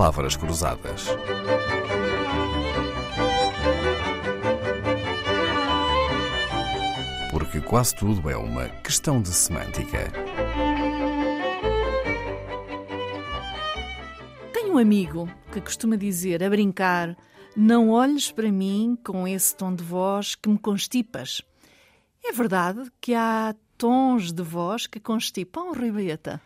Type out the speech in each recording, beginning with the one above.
palavras cruzadas. Porque quase tudo é uma questão de semântica. Tenho um amigo que costuma dizer, a brincar, não olhes para mim com esse tom de voz que me constipas. É verdade que há tons de voz que constipam, Rui Baeta?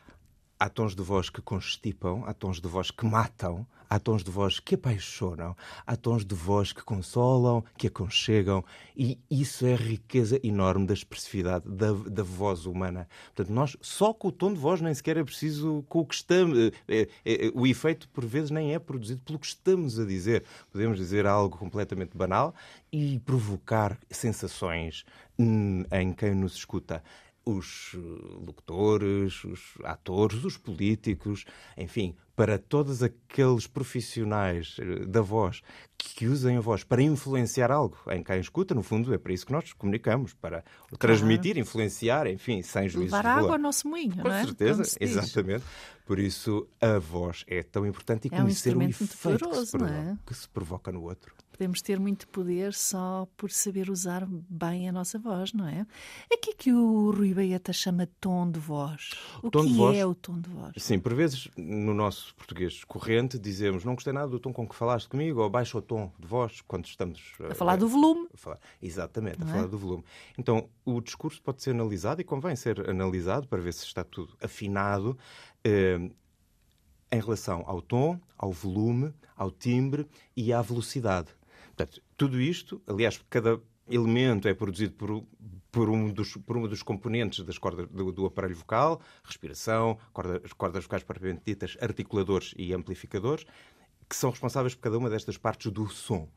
Há tons de voz que constipam, há tons de voz que matam, há tons de voz que apaixonam, há tons de voz que consolam, que aconchegam, e isso é a riqueza enorme da expressividade da, da voz humana. Portanto, nós só com o tom de voz nem sequer é preciso com o que estamos. É, é, é, o efeito, por vezes, nem é produzido pelo que estamos a dizer. Podemos dizer algo completamente banal e provocar sensações hum, em quem nos escuta os eh, locutores, os atores, os políticos, enfim, para todos aqueles profissionais eh, da voz que usem a voz para influenciar algo em quem escuta, no fundo é para isso que nós comunicamos, para claro. transmitir, influenciar, enfim, sem juízo Levar de água ao nosso moinho, Com não é? certeza, exatamente. Por isso a voz é tão importante e é conhecer um o efeito que se, provoca, é? que se provoca no outro. Podemos ter muito poder só por saber usar bem a nossa voz, não é? O que é que o Rui Baeta chama tom de voz? O, tom que de voz, é o tom de voz? Sim, por vezes no nosso português corrente dizemos não gostei nada do tom com que falaste comigo ou baixo o tom de voz quando estamos... A falar do volume. A falar, exatamente, não a falar é? do volume. Então o discurso pode ser analisado e convém ser analisado para ver se está tudo afinado. Eh, em relação ao tom, ao volume, ao timbre e à velocidade. Portanto, tudo isto, aliás, cada elemento é produzido por, por, um dos, por dos componentes das cordas do, do aparelho vocal, respiração, corda, as cordas vocais propriamente ditas, articuladores e amplificadores, que são responsáveis por cada uma destas partes do som.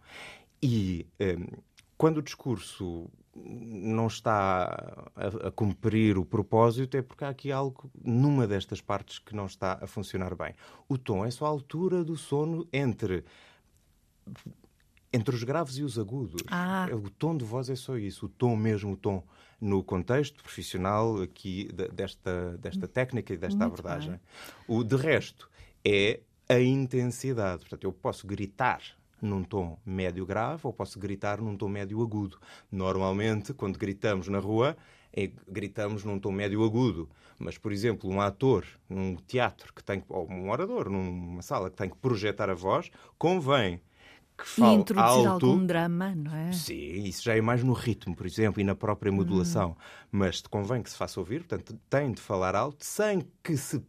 E um, quando o discurso não está a, a, cumprir o propósito, é porque há aqui algo numa destas partes que não está a funcionar bem. O tom é só a altura do sono entre entre os graves e os agudos. Ah. O tom de voz é só isso, o tom mesmo, o tom no contexto profissional aqui desta, desta técnica e desta Muito abordagem. Bem. O de resto é a intensidade. Portanto, eu posso gritar num tom médio grave ou posso gritar num tom médio agudo. Normalmente, quando gritamos na rua, é, gritamos num tom médio agudo. Mas, por exemplo, um ator num teatro que tem ou um orador numa sala que tem que projetar a voz, convém que fala e introduzir alto, algum drama, não é? Sim, isso já é mais no ritmo, por exemplo, e na própria modulação. Hum. Mas convém que se faça ouvir, portanto, tem de falar alto sem que se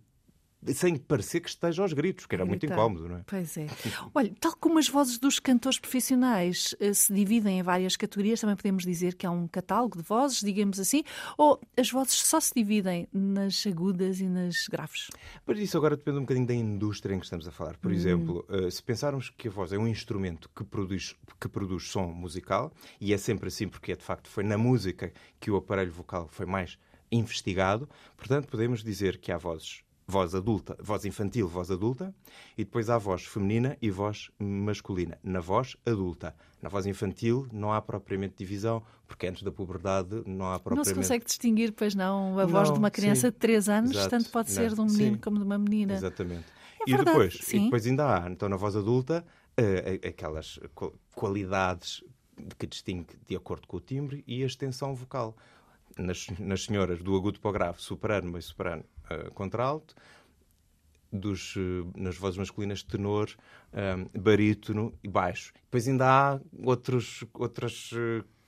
sem parecer que esteja aos gritos, que era muito incómodo, não é? Pois é. Olha, tal como as vozes dos cantores profissionais eh, se dividem em várias categorias, também podemos dizer que há um catálogo de vozes, digamos assim, ou as vozes só se dividem nas agudas e nas graves? Mas isso agora depende um bocadinho da indústria em que estamos a falar. Por hum. exemplo, eh, se pensarmos que a voz é um instrumento que produz, que produz som musical, e é sempre assim porque, de facto, foi na música que o aparelho vocal foi mais investigado, portanto, podemos dizer que há vozes voz adulta, voz infantil, voz adulta, e depois há voz feminina e voz masculina. Na voz adulta. Na voz infantil não há propriamente divisão, porque antes da puberdade não há propriamente... Não se consegue distinguir, pois não, a não, voz de uma criança sim, de 3 anos, exato, tanto pode não, ser de um menino sim, como de uma menina. Exatamente. É e, verdade, depois, sim. e depois ainda há, então na voz adulta, uh, aquelas qualidades que distingue de acordo com o timbre e a extensão vocal. Nas, nas senhoras do agudo para o grave, soprano, meio soprano uh, contralto, dos, uh, nas vozes masculinas tenor, um, barítono e baixo. Depois ainda há outros, outras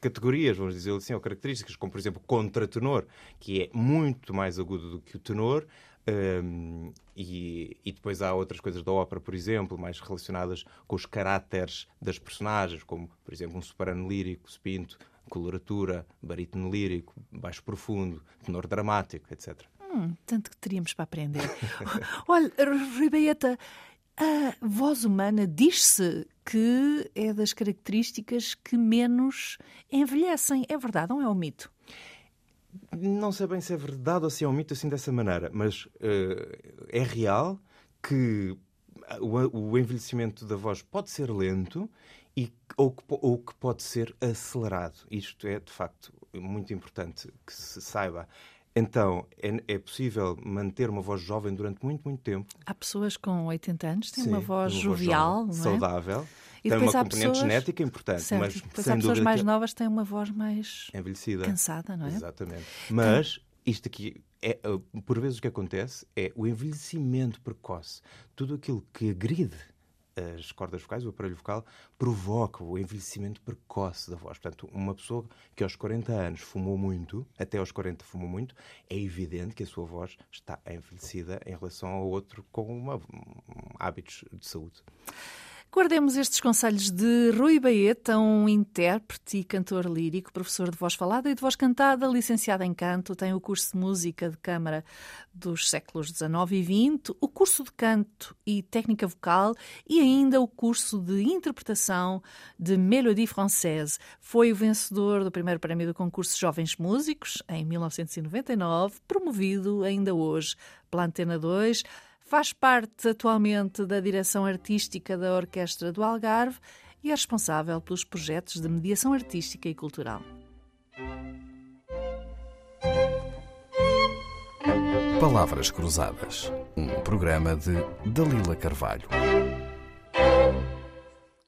categorias, vamos dizer assim, ou características, como por exemplo contratenor, que é muito mais agudo do que o tenor, um, e, e, depois há outras coisas da ópera, por exemplo, mais relacionadas com os caráteres das personagens, como por exemplo um soprano lírico, spinto, coloratura, barítono lírico, baixo profundo, tenor dramático, etc. Hum, tanto que teríamos para aprender. Olha, Ribeeta, a voz humana diz-se que é das características que menos envelhecem. É verdade ou é um mito? Não sei bem se é verdade ou se é um mito assim dessa maneira, mas uh, é real que o, o, envelhecimento da voz pode ser lento e, ou, ou que pode ser acelerado. Isto é, de facto, muito importante que se saiba Então, é, é, possível manter uma voz jovem durante muito, muito tempo. Há pessoas com 80 anos que têm Sim, uma voz uma jovial, voz jovem, é? saudável. E tem uma componente pessoas... genética importante, certo. mas depois sem há pessoas mais que... novas têm uma voz mais envelhecida, cansada, não é? Exatamente. Mas isto aqui é, por vezes o que acontece é o envelhecimento precoce. Tudo aquilo que agride as cordas vocais, o aparelho vocal, provoca o envelhecimento precoce da voz. Portanto, uma pessoa que aos 40 anos fumou muito, até aos 40 fumou muito, é evidente que a sua voz está envelhecida em relação ao outro com uma, hábitos de saúde. Guardemos estes conselhos de Rui Baeta, um intérprete e cantor lírico, professor de voz falada e de voz cantada, licenciado em canto, tem o curso de música de câmara dos séculos XIX e XX, o curso de canto e técnica vocal e ainda o curso de interpretação de Mélodie Française. Foi o vencedor do primeiro prémio do concurso Jovens Músicos em 1999, promovido ainda hoje pela Antena 2 Faz parte atualmente da direção artística da Orquestra do Algarve e é responsável pelos projetos de mediação artística e cultural. Palavras Cruzadas, um programa de Dalila Carvalho.